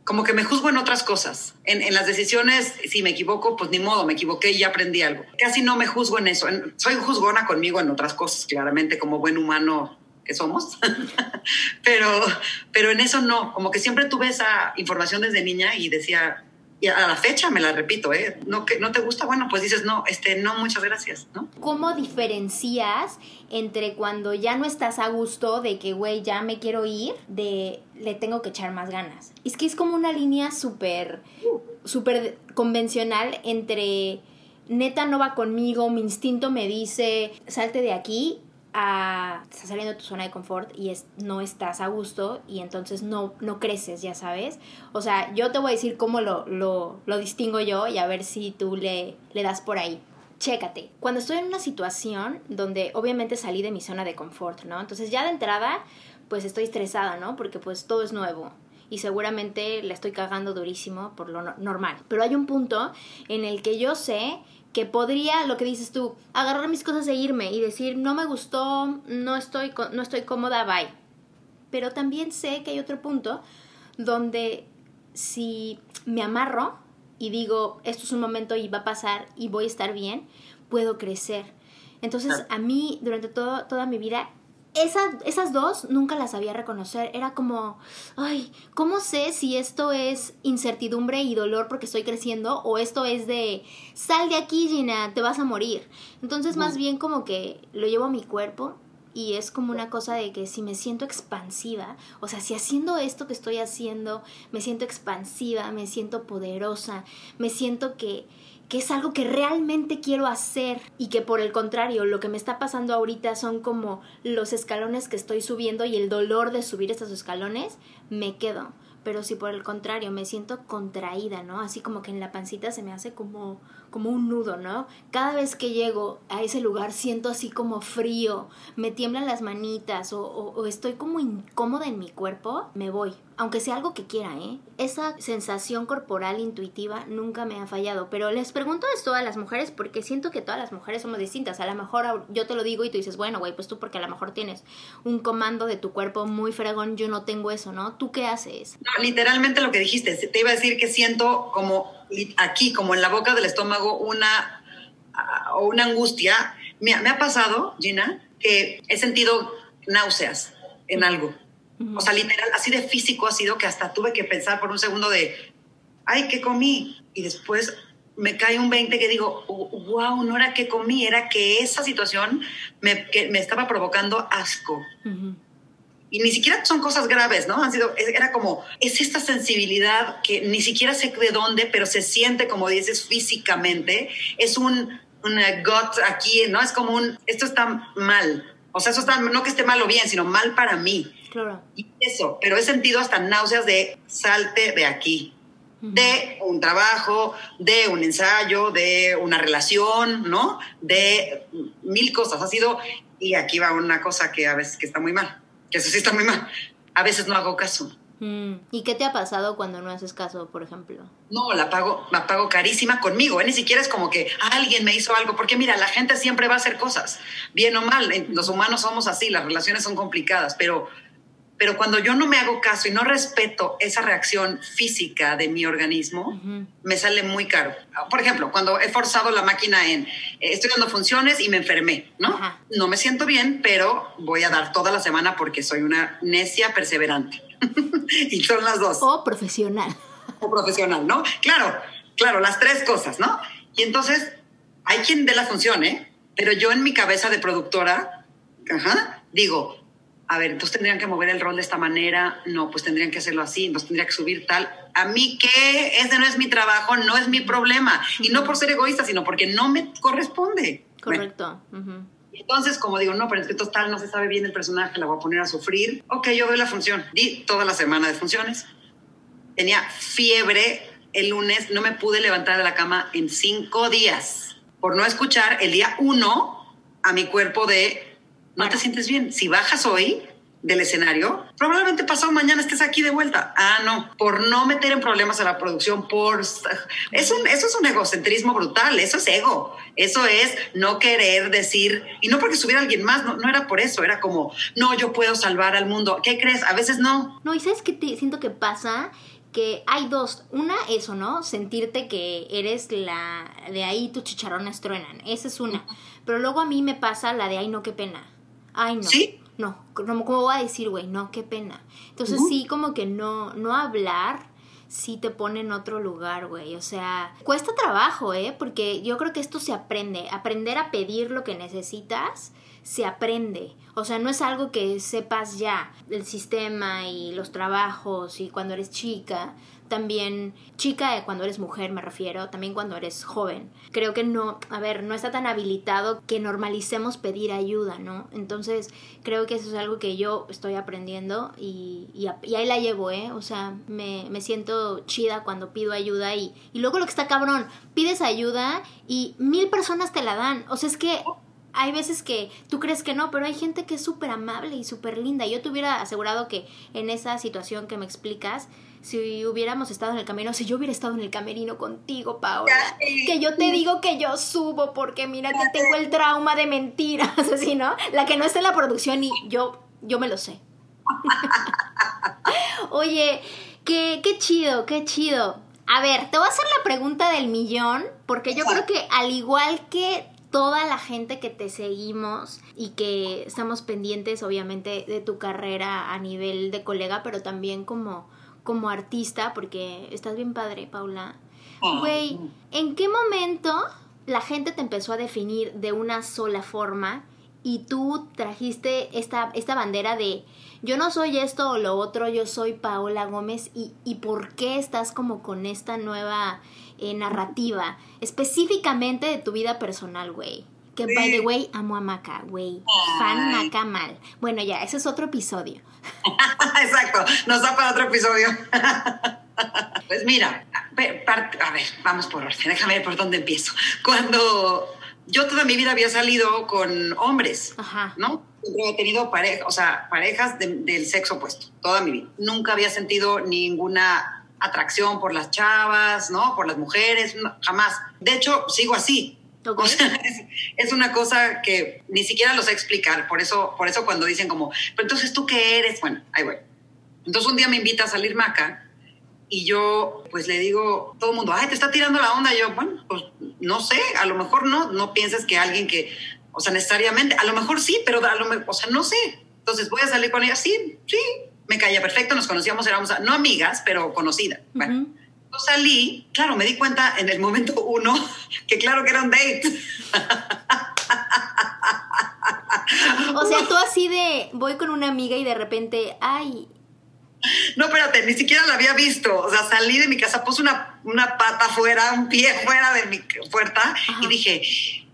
como que me juzgo en otras cosas. En, en, las decisiones, si me equivoco, pues ni modo, me equivoqué y ya aprendí algo. Casi no me juzgo en eso. soy juzgona conmigo en otras cosas, claramente, como buen humano que somos, pero, pero en eso no, como que siempre tuve esa información desde niña y decía, y a la fecha me la repito, ¿eh? ¿No, que, ¿No te gusta? Bueno, pues dices, no, este, no, muchas gracias, ¿no? ¿Cómo diferencias entre cuando ya no estás a gusto de que, güey, ya me quiero ir, de le tengo que echar más ganas? Es que es como una línea súper, súper convencional entre neta no va conmigo, mi instinto me dice, salte de aquí a, estás saliendo de tu zona de confort y es, no estás a gusto y entonces no, no creces, ya sabes. O sea, yo te voy a decir cómo lo, lo, lo distingo yo y a ver si tú le, le das por ahí. Chécate, cuando estoy en una situación donde obviamente salí de mi zona de confort, ¿no? Entonces ya de entrada, pues estoy estresada, ¿no? Porque pues todo es nuevo y seguramente le estoy cagando durísimo por lo normal. Pero hay un punto en el que yo sé que podría, lo que dices tú, agarrar mis cosas e irme y decir, no me gustó, no estoy, no estoy cómoda, bye. Pero también sé que hay otro punto donde si me amarro y digo, esto es un momento y va a pasar y voy a estar bien, puedo crecer. Entonces, a mí, durante todo, toda mi vida, esas dos nunca las sabía reconocer. Era como, ay, ¿cómo sé si esto es incertidumbre y dolor porque estoy creciendo o esto es de, sal de aquí, Gina, te vas a morir? Entonces, más bien como que lo llevo a mi cuerpo y es como una cosa de que si me siento expansiva, o sea, si haciendo esto que estoy haciendo, me siento expansiva, me siento poderosa, me siento que que es algo que realmente quiero hacer y que por el contrario lo que me está pasando ahorita son como los escalones que estoy subiendo y el dolor de subir estos escalones, me quedo. Pero si por el contrario me siento contraída, ¿no? Así como que en la pancita se me hace como como un nudo, ¿no? Cada vez que llego a ese lugar siento así como frío, me tiemblan las manitas o, estoy como incómoda en mi cuerpo, me voy. Aunque sea algo que quiera, ¿eh? Esa sensación corporal intuitiva nunca me ha fallado. Pero les pregunto esto a las mujeres porque siento que todas las mujeres somos distintas. A lo mejor yo te lo digo y tú dices, bueno, güey, pues tú porque a lo mejor tienes un comando de tu cuerpo muy fregón, yo no tengo eso, ¿no? ¿Tú qué haces? No, literalmente lo que dijiste. Te iba a decir que siento como aquí, como en la boca del estómago, una, ah, una angustia. Me, me ha pasado, Gina, que he sentido náuseas en algo. O sea, literal, así de físico ha sido que hasta tuve que pensar por un segundo de, ay, ¿qué comí? Y después me cae un 20 que digo, wow, no era que comí, era que esa situación me, que me estaba provocando asco y ni siquiera son cosas graves, ¿no? Han sido, era como, es esta sensibilidad que ni siquiera sé de dónde, pero se siente, como dices, físicamente. Es un, un gut aquí, ¿no? Es como un, esto está mal. O sea, eso está, no que esté mal o bien, sino mal para mí. Claro. Y eso, pero he sentido hasta náuseas de salte de aquí, de un trabajo, de un ensayo, de una relación, ¿no? De mil cosas. Ha sido, y aquí va una cosa que a veces que está muy mal que eso sí está muy mal. A veces no hago caso. ¿Y qué te ha pasado cuando no haces caso, por ejemplo? No, la pago, la pago carísima conmigo, ¿eh? ni siquiera es como que alguien me hizo algo, porque mira, la gente siempre va a hacer cosas, bien o mal, los humanos somos así, las relaciones son complicadas, pero pero cuando yo no me hago caso y no respeto esa reacción física de mi organismo, me sale muy caro. Por ejemplo, cuando he forzado la máquina en, eh, estoy dando funciones y me enfermé, ¿no? No me siento bien, pero voy a dar toda la semana porque soy una necia perseverante. y son las dos. O profesional. O profesional, ¿no? Claro, claro, las tres cosas, ¿no? Y entonces, hay quien dé la función, ¿eh? Pero yo en mi cabeza de productora, ajá, digo, a ver, entonces tendrían que mover el rol de esta manera, no, pues tendrían que hacerlo así, entonces tendría que subir tal. A mí qué, ese no es mi trabajo, no es mi problema. Y no por ser egoísta, sino porque no me corresponde. Correcto. Entonces, como digo, no, pero es que total no se sabe bien el personaje, la voy a poner a sufrir. Ok, yo doy la función. Di toda la semana de funciones. Tenía fiebre el lunes, no me pude levantar de la cama en cinco días por no escuchar el día uno a mi cuerpo de no te sientes bien. Si bajas hoy del escenario, probablemente pasado mañana estés aquí de vuelta. Ah, no, por no meter en problemas a la producción, por... Es eso es un egocentrismo brutal, eso es ego, eso es no querer decir, y no porque subiera alguien más, no, era por eso, era como, no, yo puedo salvar al mundo. ¿Qué crees? A veces no. No, y ¿sabes qué te siento que pasa? que hay dos. Una, eso, ¿no? Sentirte que eres la de ahí tus chicharrones truenan. Esa es una. Pero luego a mí me pasa la de ay, no, qué pena. Ay, no. ¿Sí? No, ¿cómo voy a decir, güey? No, qué pena. Entonces sí, como que no, no hablar sí te pone en otro lugar, güey. O sea, cuesta trabajo, ¿eh? Porque yo creo que esto se aprende. Aprender a pedir lo que necesitas se aprende. O sea, no es algo que sepas ya. El sistema y los trabajos y cuando eres chica, también chica cuando eres mujer me refiero, también cuando eres joven. Creo que no, a ver, no está tan habilitado que normalicemos pedir ayuda, ¿no? Entonces creo que eso es algo que yo estoy aprendiendo y, y, ahí la llevo, ¿eh? O sea, me, me siento chida cuando pido ayuda y, y luego lo que está cabrón, pides ayuda y mil personas te la dan. O sea, es que hay veces que tú crees que no, pero hay gente que es súper amable y súper linda. Yo te hubiera asegurado que en esa situación que me explicas, si hubiéramos estado en el camino, si yo hubiera estado en el camerino contigo, Paola, que yo te digo que yo subo porque mira que tengo el trauma de mentiras, así, ¿no? La que no está en la producción y yo, yo me lo sé. Oye, qué, qué chido, qué chido. A ver, te voy a hacer la pregunta del millón, porque yo creo que al igual que toda la gente que te seguimos y que estamos pendientes obviamente de tu carrera a nivel de colega, pero también como, como artista, porque estás bien padre, Paula. Ah. Güey, ¿en qué momento la gente te empezó a definir de una sola forma y tú trajiste esta, esta bandera de yo no soy esto o lo otro, yo soy Paola Gómez y, y por qué estás como con esta nueva eh, narrativa, específicamente de tu vida personal, güey. Que, by the way, amo a Maca, güey. Fan Maca mal. Bueno, ya, ese es otro episodio. Exacto, nos da para otro episodio. pues mira, a ver, vamos por orden, déjame ver por dónde empiezo. Cuando yo toda mi vida había salido con hombres, ¿no? Siempre he tenido pareja, o sea, parejas del sexo opuesto, toda mi vida. Nunca había sentido ninguna atracción por las chavas, ¿no? Por las mujeres, jamás. De hecho, sigo así. O sea, es, una cosa que ni siquiera lo sé explicar. Por eso, por eso cuando dicen como, pero entonces tú qué eres, bueno, ahí voy. Entonces un día me invita a salir Maca y yo pues le digo, todo el mundo, ay, te está tirando la onda. Y yo, bueno, pues no sé, a lo mejor no, no piensas que alguien que, o sea, necesariamente, a lo mejor sí, pero a lo mejor, o sea, no sé. Entonces voy a salir con ella, sí, sí, me caía perfecto, nos conocíamos, éramos, no amigas, pero conocidas. Bueno, yo salí, claro, me di cuenta en el momento uno que claro que era un date. O sea, tú así de, voy con una amiga y de repente, ay, no, espérate, ni siquiera la había visto. O sea, salí de mi casa, puse una, una pata fuera, un pie fuera de mi puerta y dije,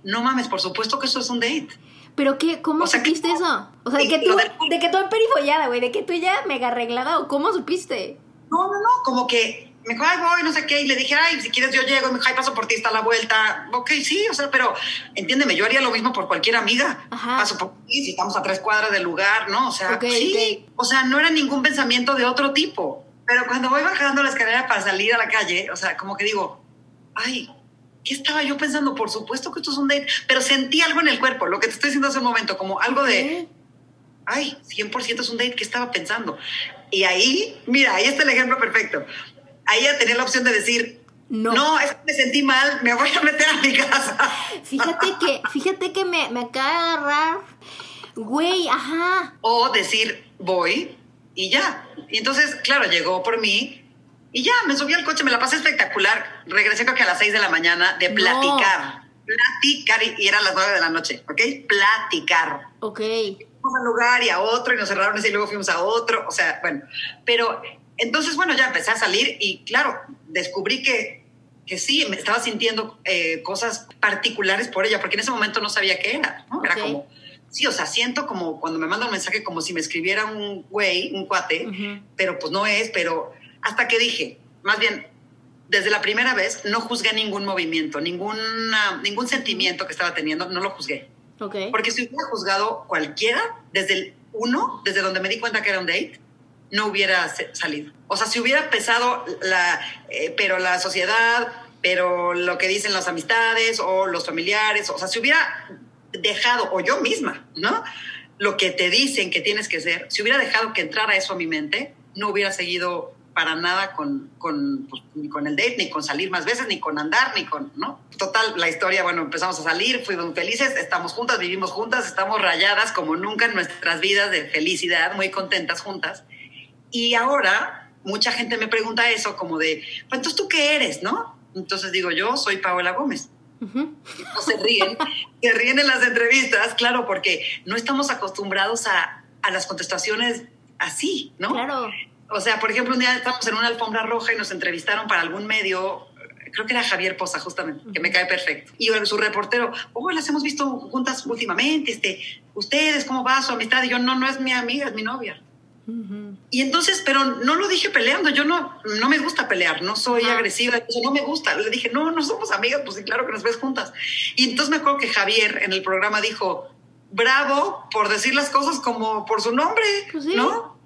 no mames, por supuesto que eso es un date. ¿Pero qué? ¿Cómo supiste eso? O sea, de que tú, de que tú perifollada, güey, de que tú ya mega arreglada, ¿o cómo supiste? No, no, no, como que me dijo, ay, voy, no sé qué, y le dije, ay, si quieres yo llego, y me dijo, ay, paso por ti, está la vuelta. Ok, sí, o sea, pero entiéndeme, yo haría lo mismo por cualquier amiga. Paso por ti, si estamos a tres cuadras del lugar, ¿no? O sea, sí. O sea, no era ningún pensamiento de otro tipo. Pero cuando voy bajando la escalera para salir a la calle, o sea, como que digo, ay, ¿qué estaba yo pensando? Por supuesto que esto es un date, pero sentí algo en el cuerpo, lo que te estoy diciendo hace un momento, como algo de, ay, 100% es un date, ¿qué estaba pensando? Y ahí, mira, ahí está el ejemplo perfecto ahí ya tenía la opción de decir, no. no, es que me sentí mal, me voy a meter a mi casa. Fíjate que, fíjate que me, me acaba de agarrar, güey, ajá. O decir, voy y ya. Y entonces, claro, llegó por mí y ya, me subí al coche, me la pasé espectacular. Regresé creo que a las 6 de la mañana de platicar. Platicar, y, eran las 9 de la noche, ¿ok? Platicar. Ok. Fuimos a un lugar y a otro y nos cerraron ese y luego fuimos a otro, o sea, bueno, pero entonces, bueno, ya empecé a salir y claro, descubrí que, que sí, me estaba sintiendo eh, cosas particulares por ella, porque en ese momento no sabía qué era, ¿no? Era como, sí, o sea, siento como cuando me manda un mensaje como si me escribiera un güey, un cuate, pero pues no es, pero hasta que dije, más bien, desde la primera vez no juzgué ningún movimiento, ninguna, ningún sentimiento que estaba teniendo, no lo juzgué. Porque si hubiera juzgado cualquiera, desde el uno, desde donde me di cuenta que era un date, no hubiera salido. O sea, si hubiera pesado la, eh, pero la sociedad, pero lo que dicen las amistades o los familiares, o sea, si hubiera dejado, o yo misma, ¿no? Lo que te dicen que tienes que ser, si hubiera dejado que entrara eso a mi mente, no hubiera seguido para nada con, con, pues, ni con el date, ni con salir más veces, ni con andar, ni con, ¿no? Total, la historia, bueno, empezamos a salir, fuimos felices, estamos juntas, vivimos juntas, estamos rayadas como nunca en nuestras vidas de felicidad, muy contentas juntas. Y ahora mucha gente me pregunta eso como de, pues entonces tú qué eres, ¿no? Entonces digo, yo soy Paola Gómez. se ríen, se ríen en las entrevistas, claro, porque no estamos acostumbrados a, a las contestaciones así, ¿no? Claro. O sea, por ejemplo, un día estábamos en una alfombra roja y nos entrevistaron para algún medio, creo que era Javier Poza, justamente, que me cae perfecto. Y su reportero, oh, las hemos visto juntas últimamente, este, ustedes, ¿cómo va su amistad? Y yo, no, no es mi amiga, es mi novia. Y entonces, pero no lo dije peleando, yo no, no me gusta pelear, no soy agresiva, eso no me gusta. Le dije, no, no somos amigas, pues sí, claro que nos ves juntas. Y entonces me acuerdo que Javier en el programa dijo, bravo por decir las cosas como por su nombre, pues ¿no?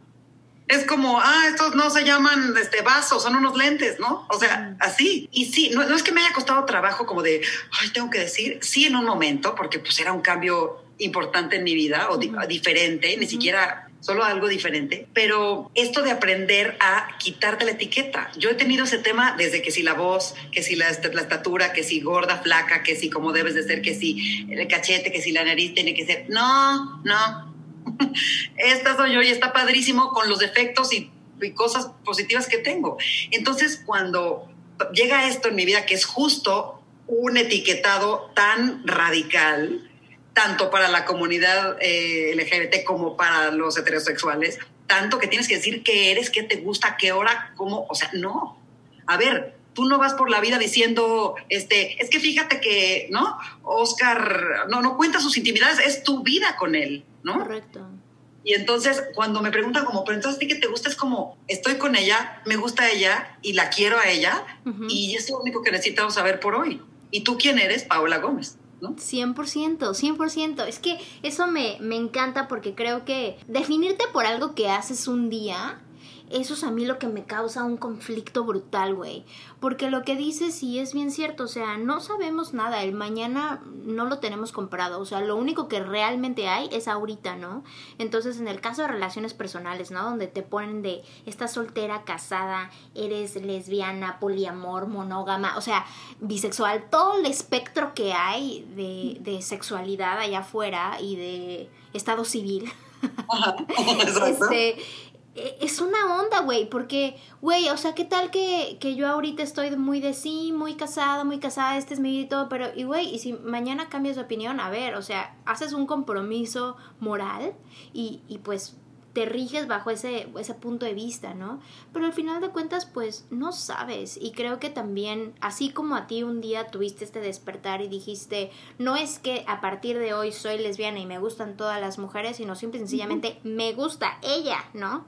Es como, ah, estos no se llaman este, vasos, son unos lentes, ¿no? O sea, así. Y sí, no, no es que me haya costado trabajo como de, ay, tengo que decir, sí en un momento, porque pues era un cambio importante en mi vida o diferente, ni siquiera solo algo diferente, pero esto de aprender a quitarte la etiqueta. Yo he tenido ese tema desde que si la voz, que si la, estatura, que si gorda, flaca, que si como debes de ser, que si el cachete, que si la nariz tiene que ser. No, no. Esta soy yo y está padrísimo con los defectos y, cosas positivas que tengo. Entonces, cuando llega esto en mi vida, que es justo un etiquetado tan radical, tanto para la comunidad eh, LGBT como para los heterosexuales, tanto que tienes que decir qué eres, qué te gusta, qué hora, cómo, o sea, no. A ver, tú no vas por la vida diciendo, este, es que fíjate que, ¿no? Oscar, no, no cuenta sus intimidades, es tu vida con él, ¿no? Correcto. Y entonces, cuando me preguntan como, pero entonces, ¿a ti qué te gusta? Es como, estoy con ella, me gusta ella y la quiero a ella y es lo único que necesitamos saber por hoy. ¿Y tú quién eres? Paola Gómez. ¿No? 100%, 100%. Es que eso me, me encanta porque creo que definirte por algo que haces un día eso es a mí lo que me causa un conflicto brutal, güey. Porque lo que dices sí es bien cierto, o sea, no sabemos nada, el mañana no lo tenemos comprado, o sea, lo único que realmente hay es ahorita, ¿no? Entonces, en el caso de relaciones personales, ¿no? Donde te ponen de, estás soltera, casada, eres lesbiana, poliamor, monógama, o sea, bisexual, todo el espectro que hay de, de sexualidad allá afuera y de estado civil. este, e, es una onda, güey, porque, güey, o sea, ¿qué tal que, que yo ahorita estoy muy de sí, muy casada, muy casada, este es mi vida y todo, pero, y güey, y si mañana cambias de opinión, a ver, o sea, haces un compromiso moral y, y pues te riges bajo ese, ese punto de vista, ¿no? Pero al final de cuentas, pues no sabes. Y creo que también, así como a ti un día tuviste este despertar y dijiste, no es que a partir de hoy soy lesbiana y me gustan todas las mujeres, sino simple y sencillamente me gusta ella, ¿no?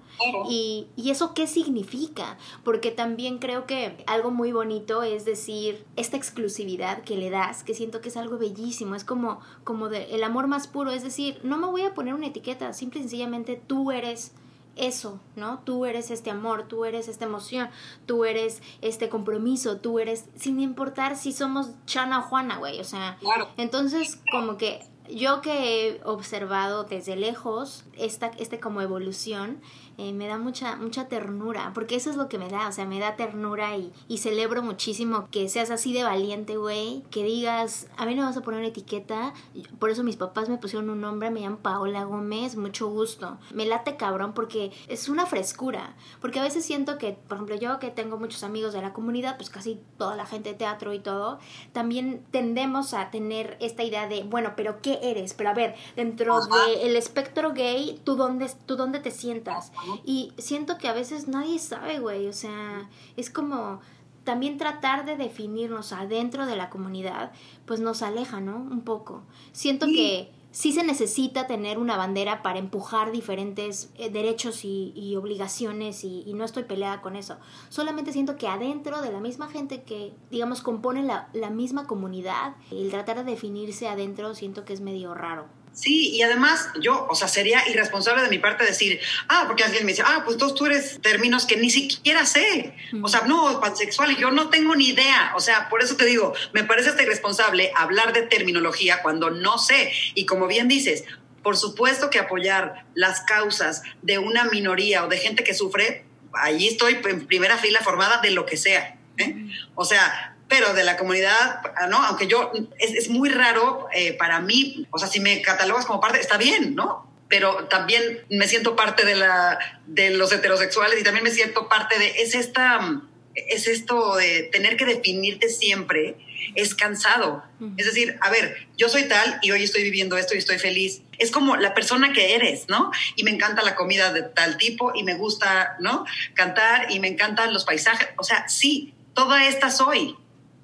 Y, y eso qué significa? Porque también creo que algo muy bonito es decir, esta exclusividad que le das, que siento que es algo bellísimo, es como, como de, el amor más puro, es decir, no me voy a poner una etiqueta, simple y sencillamente tú eres eso, ¿no? Tú eres este amor, tú eres esta emoción, tú eres este compromiso, tú eres, sin importar si somos Chana o Juana, güey, o sea, entonces como que yo que he observado desde lejos esta, este como evolución, eh, me da mucha, mucha ternura, porque eso es lo que me da, o sea, me da ternura y, y celebro muchísimo que seas así de valiente, güey, que digas, a mí no vas a poner una etiqueta, por eso mis papás me pusieron un nombre, me llaman Paola Gómez, mucho gusto. Me late cabrón porque es una frescura, porque a veces siento que, por ejemplo, yo que tengo muchos amigos de la comunidad, pues casi toda la gente de teatro y todo, también tendemos a tener esta idea de, bueno, pero ¿qué eres? Pero a ver, dentro del espectro gay, ¿tú dónde, ¿tú dónde te sientas? Y siento que a veces nadie sabe, güey, o sea, es como también tratar de definirnos adentro de la comunidad, pues nos aleja, ¿no? Un poco. Siento que sí se necesita tener una bandera para empujar diferentes eh, derechos y, obligaciones y, no estoy peleada con eso. Solamente siento que adentro de la misma gente que, digamos, compone la, la misma comunidad, el tratar de definirse adentro siento que es medio raro. Sí, y además yo, o sea, sería irresponsable de mi parte decir, ah, porque alguien me dice, ah, pues tú eres términos que ni siquiera sé. O sea, no, pansexual, yo no tengo ni idea. O sea, por eso te digo, me parece hasta irresponsable hablar de terminología cuando no sé. Y como bien dices, por supuesto que apoyar las causas de una minoría o de gente que sufre, allí estoy en primera fila formada de lo que sea. ¿eh? O sea, pero de la comunidad, ¿no? Aunque yo, es, muy raro eh, para mí, o sea, si me catalogas como parte, está bien, ¿no? Pero también me siento parte de, la, de los heterosexuales y también me siento parte de, es esta, es esto de tener que definirte siempre, es cansado. Es decir, a ver, yo soy tal y hoy estoy viviendo esto y estoy feliz. Es como la persona que eres, ¿no? Y me encanta la comida de tal tipo y me gusta, ¿no? Cantar y me encantan los paisajes. O sea, sí, toda esta soy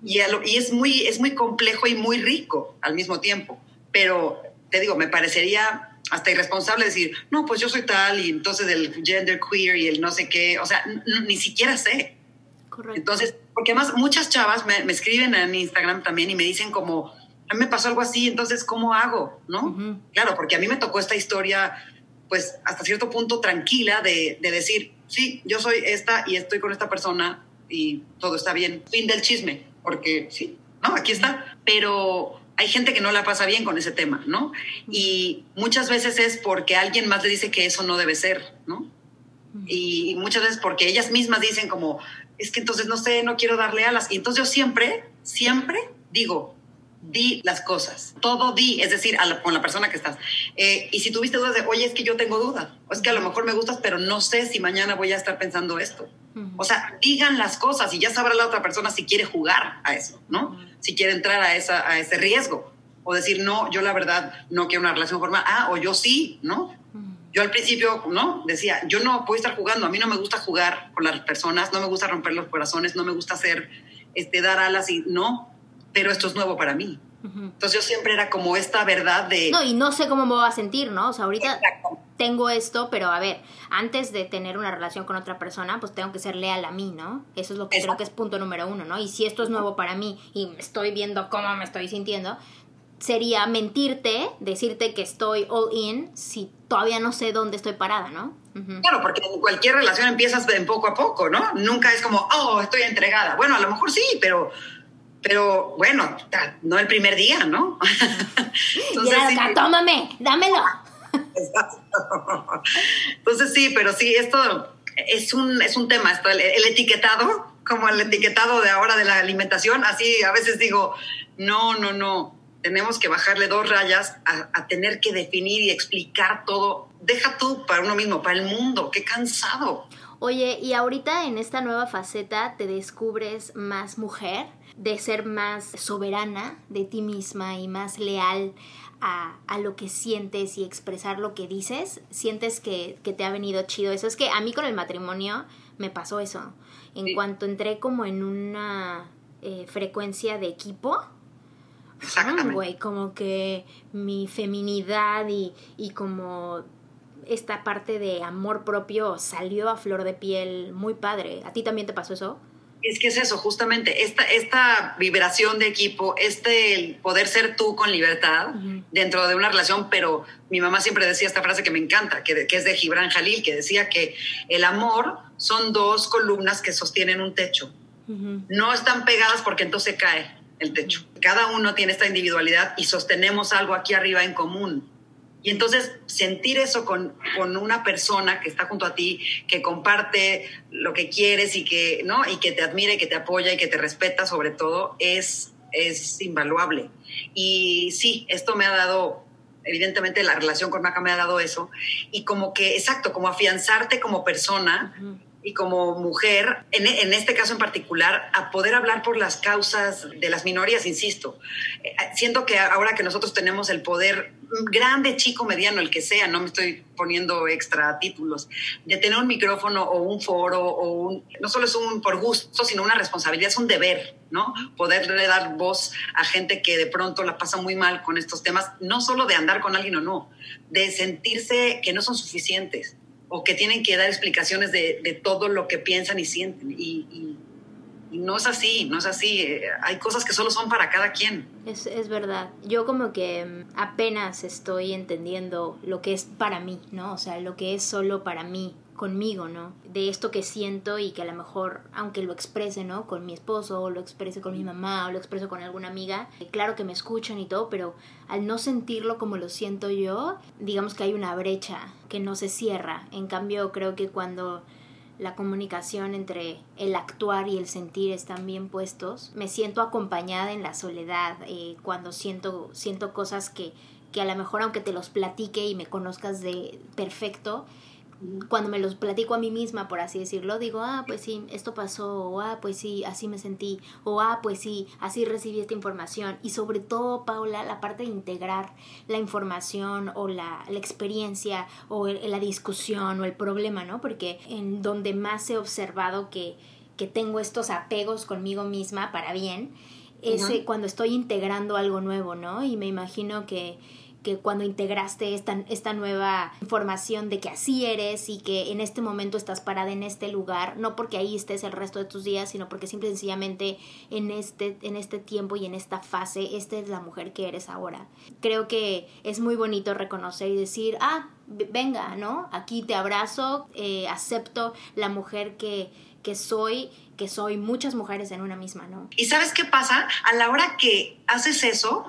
y, y, es, muy, es muy complejo y muy rico al mismo tiempo. Pero te digo, me parecería hasta irresponsable decir, no, pues yo soy tal y entonces el gender queer y el no sé qué, o sea, ni siquiera sé. Correcto. Entonces, porque además muchas chavas me, me, escriben en Instagram también y me dicen como, a mí me pasó algo así, entonces, ¿cómo hago? ¿No? Claro, porque a mí me tocó esta historia, pues hasta cierto punto tranquila de, de decir, sí, yo soy esta y estoy con esta persona y todo está bien. Fin del chisme porque sí, ¿no? Aquí está. Pero hay gente que no la pasa bien con ese tema, ¿no? Y muchas veces es porque alguien más le dice que eso no debe ser, ¿no? Y muchas veces porque ellas mismas dicen como, es que entonces no sé, no quiero darle alas. Y entonces yo siempre, siempre digo, di las cosas, todo di, es decir, con la persona que estás. Eh, y si tuviste dudas de, oye, es que yo tengo dudas, o es que a lo mejor me gustas, pero no sé si mañana voy a estar pensando esto. O sea, digan las cosas y ya sabrá la otra persona si quiere jugar a eso, ¿no? Si quiere entrar a, esa, a ese riesgo. o decir, no, yo la verdad no quiero una relación formal, ah, o yo sí, ¿no? Yo al principio, ¿no? Decía, yo no puedo estar jugando, a mí no me gusta jugar con las personas, no me gusta romper los corazones, no me gusta hacer, este, dar alas y no, pero esto es nuevo para mí. Entonces yo siempre era como esta verdad de... No, y no sé cómo me voy a sentir, ¿no? O sea, ahorita tengo esto, pero a ver, antes de tener una relación con otra persona, pues tengo que ser leal a mí, ¿no? Eso es lo que creo que es punto número uno, ¿no? Y si esto es nuevo para mí y estoy viendo cómo me estoy sintiendo, sería mentirte, decirte que estoy all in si todavía no sé dónde estoy parada, ¿no? Claro, porque en cualquier relación empiezas de poco a poco, ¿no? Nunca es como, oh, estoy entregada. Bueno, a lo mejor sí, pero, pero bueno, no el primer día, ¿no? Entonces, sí, tómame, dámelo. Entonces sí, pero sí, esto es un, es un tema, esto, el, el etiquetado, como el etiquetado de ahora de la alimentación, así a veces digo, no, no, no tenemos que bajarle dos rayas a, tener que definir y explicar todo. Deja tú para uno mismo, para el mundo, qué cansado. Oye, y ahorita en esta nueva faceta te descubres más mujer, de ser más soberana de ti misma y más leal a, lo que sientes y expresar lo que dices. ¿Sientes que, te ha venido chido eso? Es que a mí con el matrimonio me pasó eso. En cuanto entré como en una eh, frecuencia de equipo, güey, como que mi feminidad y, y como esta parte de amor propio salió a flor de piel muy padre. ¿A ti también te pasó eso? Es que es eso, justamente, esta, esta vibración de equipo, este poder ser tú con libertad dentro de una relación, pero mi mamá siempre decía esta frase que me encanta, que, que es de Gibran Jalil, que decía que el amor son dos columnas que sostienen un techo. No están pegadas porque entonces cae el techo. Cada uno tiene esta individualidad y sostenemos algo aquí arriba en común. Y entonces sentir eso con, con, una persona que está junto a ti, que comparte lo que quieres y que, ¿no? y que te admira y que te apoya y que te respeta sobre todo, es, es invaluable. Y sí, esto me ha dado, evidentemente la relación con Maca me ha dado eso, y como que, exacto, como afianzarte como persona y como mujer, en, este caso en particular, a poder hablar por las causas de las minorías, insisto. Eh, siento que ahora que nosotros tenemos el poder grande, chico, mediano, el que sea, no me estoy poniendo extra títulos, de tener un micrófono o un foro o un, no solo es un por gusto, sino una responsabilidad, es un deber, ¿no? Poderle dar voz a gente que de pronto la pasa muy mal con estos temas, no solo de andar con alguien o no, de sentirse que no son suficientes o que tienen que dar explicaciones de, de todo lo que piensan y sienten. Y, y, no es así, no es así. Eh, hay cosas que solo son para cada quien. Es, es verdad. Yo como que mm, apenas estoy entendiendo lo que es para mí, ¿no? O sea, lo que es solo para mí conmigo, ¿no? De esto que siento y que a lo mejor, aunque lo exprese, ¿no? Con mi esposo, o lo exprese con mi mamá, o lo expreso con alguna amiga, eh, claro que me escuchan y todo, pero al no sentirlo como lo siento yo, digamos que hay una brecha que no se cierra. En cambio, creo que cuando la comunicación entre el actuar y el sentir están bien puestos, me siento acompañada en la soledad, eh, cuando siento, siento cosas que, que a lo mejor aunque te los platique y me conozcas de perfecto, cuando me los platico a mí misma, por así decirlo, digo, ah, pues sí, esto pasó, o ah, pues sí, así me sentí, o ah, pues sí, así recibí esta información. Y sobre todo, Paula, la parte de integrar la información o la, la experiencia o la discusión o el problema, ¿no? Porque en donde más he observado que, que tengo estos apegos conmigo misma para bien, es cuando estoy integrando algo nuevo, ¿no? Y me imagino que que cuando integraste esta, esta nueva información de que así eres y que en este momento estás parada en este lugar, no porque ahí estés el resto de tus días, sino porque simple y sencillamente en este, en este tiempo y en esta fase, esta es la mujer que eres ahora. Creo que es muy bonito reconocer y decir, ah, venga, ¿no? Aquí te abrazo, eh, acepto la mujer que, que soy que soy muchas mujeres en una misma, ¿no? ¿Y sabes qué pasa? A la hora que haces eso,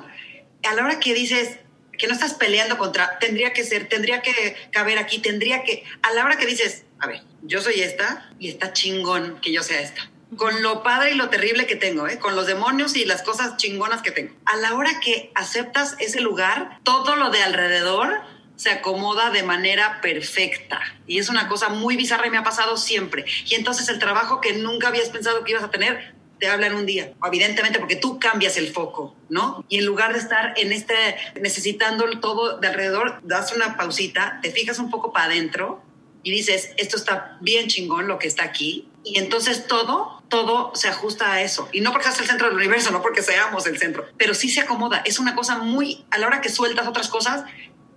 a la hora que dices, que no estás peleando contra, tendría que ser, tendría que caber aquí, tendría que, a la hora que dices, a ver, yo soy esta y está chingón que yo sea esta. Con lo padre y lo terrible que tengo, ¿eh? con los demonios y las cosas chingonas que tengo. A la hora que aceptas ese lugar, todo lo de alrededor se acomoda de manera perfecta. Y es una cosa muy bizarra y me ha pasado siempre. Y entonces el trabajo que nunca habías pensado que ibas a tener, te hablan un día, evidentemente porque tú cambias el foco, ¿no? Y en lugar de estar en este, necesitando todo de alrededor, das una pausita, te fijas un poco para adentro y dices, esto está bien chingón lo que está aquí. Y entonces todo, todo se ajusta a eso. Y no porque seas el centro del universo, no porque seamos el centro, pero sí se acomoda. Es una cosa muy, a la hora que sueltas otras cosas,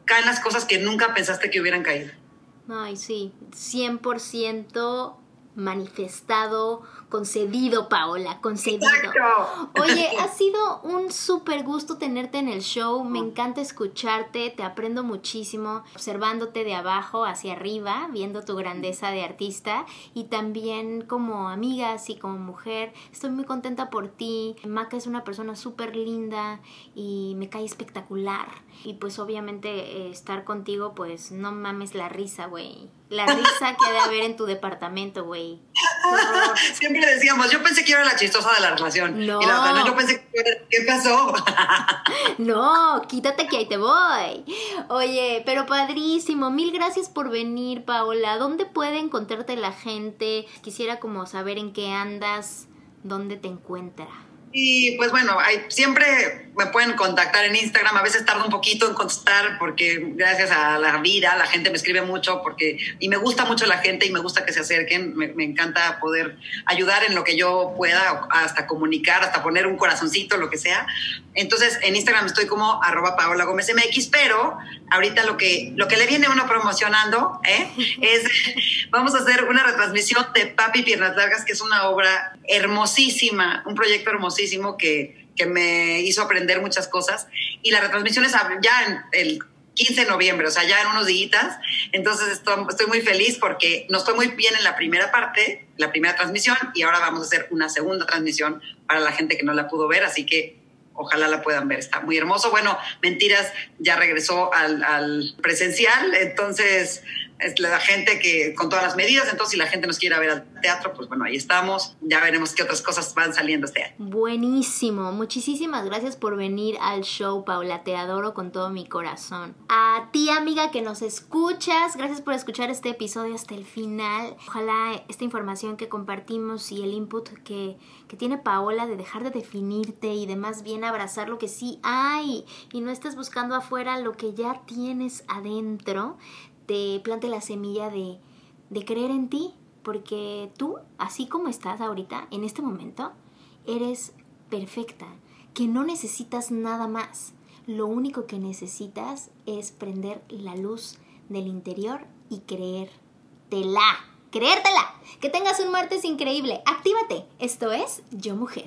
caen las cosas que nunca pensaste que hubieran caído. Ay, sí, 100% manifestado, concedido, Paola, concedido. Oye, ha sido un súper gusto tenerte en el show, me encanta escucharte, te aprendo muchísimo, observándote de abajo hacia arriba, viendo tu grandeza de artista y también como amiga, así como mujer, estoy muy contenta por ti. Maca es una persona súper linda y me cae espectacular. Y pues obviamente eh, estar contigo, pues no mames la risa, güey. La risa que ha de haber en tu departamento, güey. Siempre decíamos, yo pensé que era la chistosa de la relación. No. Y la otra, yo pensé que ¿qué pasó? no, quítate que ahí te voy. Oye, pero padrísimo. Mil gracias por venir, Paola. ¿Dónde puede encontrarte la gente? Quisiera como saber en qué andas, dónde te encuentra. Y pues bueno, hay, siempre me pueden contactar en Instagram. A veces tardo un poquito en contestar porque gracias a la vida la gente me escribe mucho porque y me gusta mucho la gente y me gusta que se acerquen. Me, encanta poder ayudar en lo que yo pueda, hasta comunicar, hasta poner un corazoncito, lo que sea. Entonces en Instagram estoy como arroba Paola Gómez MX, pero ahorita lo que, lo que le viene uno promocionando ¿eh? es, vamos a hacer una retransmisión de Papi Piernas Largas, que es una obra hermosísima, un proyecto hermosísimo que que me hizo aprender muchas cosas. Y la retransmisión es ya en el 15 de noviembre, o sea, ya en unos días. Entonces estoy, estoy, muy feliz porque nos fue muy bien en la primera parte, la primera transmisión, y ahora vamos a hacer una segunda transmisión para la gente que no la pudo ver, así que ojalá la puedan ver, está muy hermoso. Bueno, Mentiras ya regresó al, al presencial, entonces es la gente que con todas las medidas, entonces si la gente nos quiere ver al teatro, pues bueno, ahí estamos, ya veremos qué otras cosas van saliendo este año. Buenísimo, muchísimas gracias por venir al show, Paula, te adoro con todo mi corazón. A ti, amiga, que nos escuchas, gracias por escuchar este episodio hasta el final. Ojalá esta información que compartimos y el input que, tiene Paola de dejar de definirte y de más bien abrazar lo que sí hay y no estés buscando afuera lo que ya tienes adentro te plante la semilla de, de creer en ti, porque tú, así como estás ahorita, en este momento, eres perfecta, que no necesitas nada más. Lo único que necesitas es prender la luz del interior y creértela. Creértela. Que tengas un martes increíble. Actívate. Esto es Yo Mujer.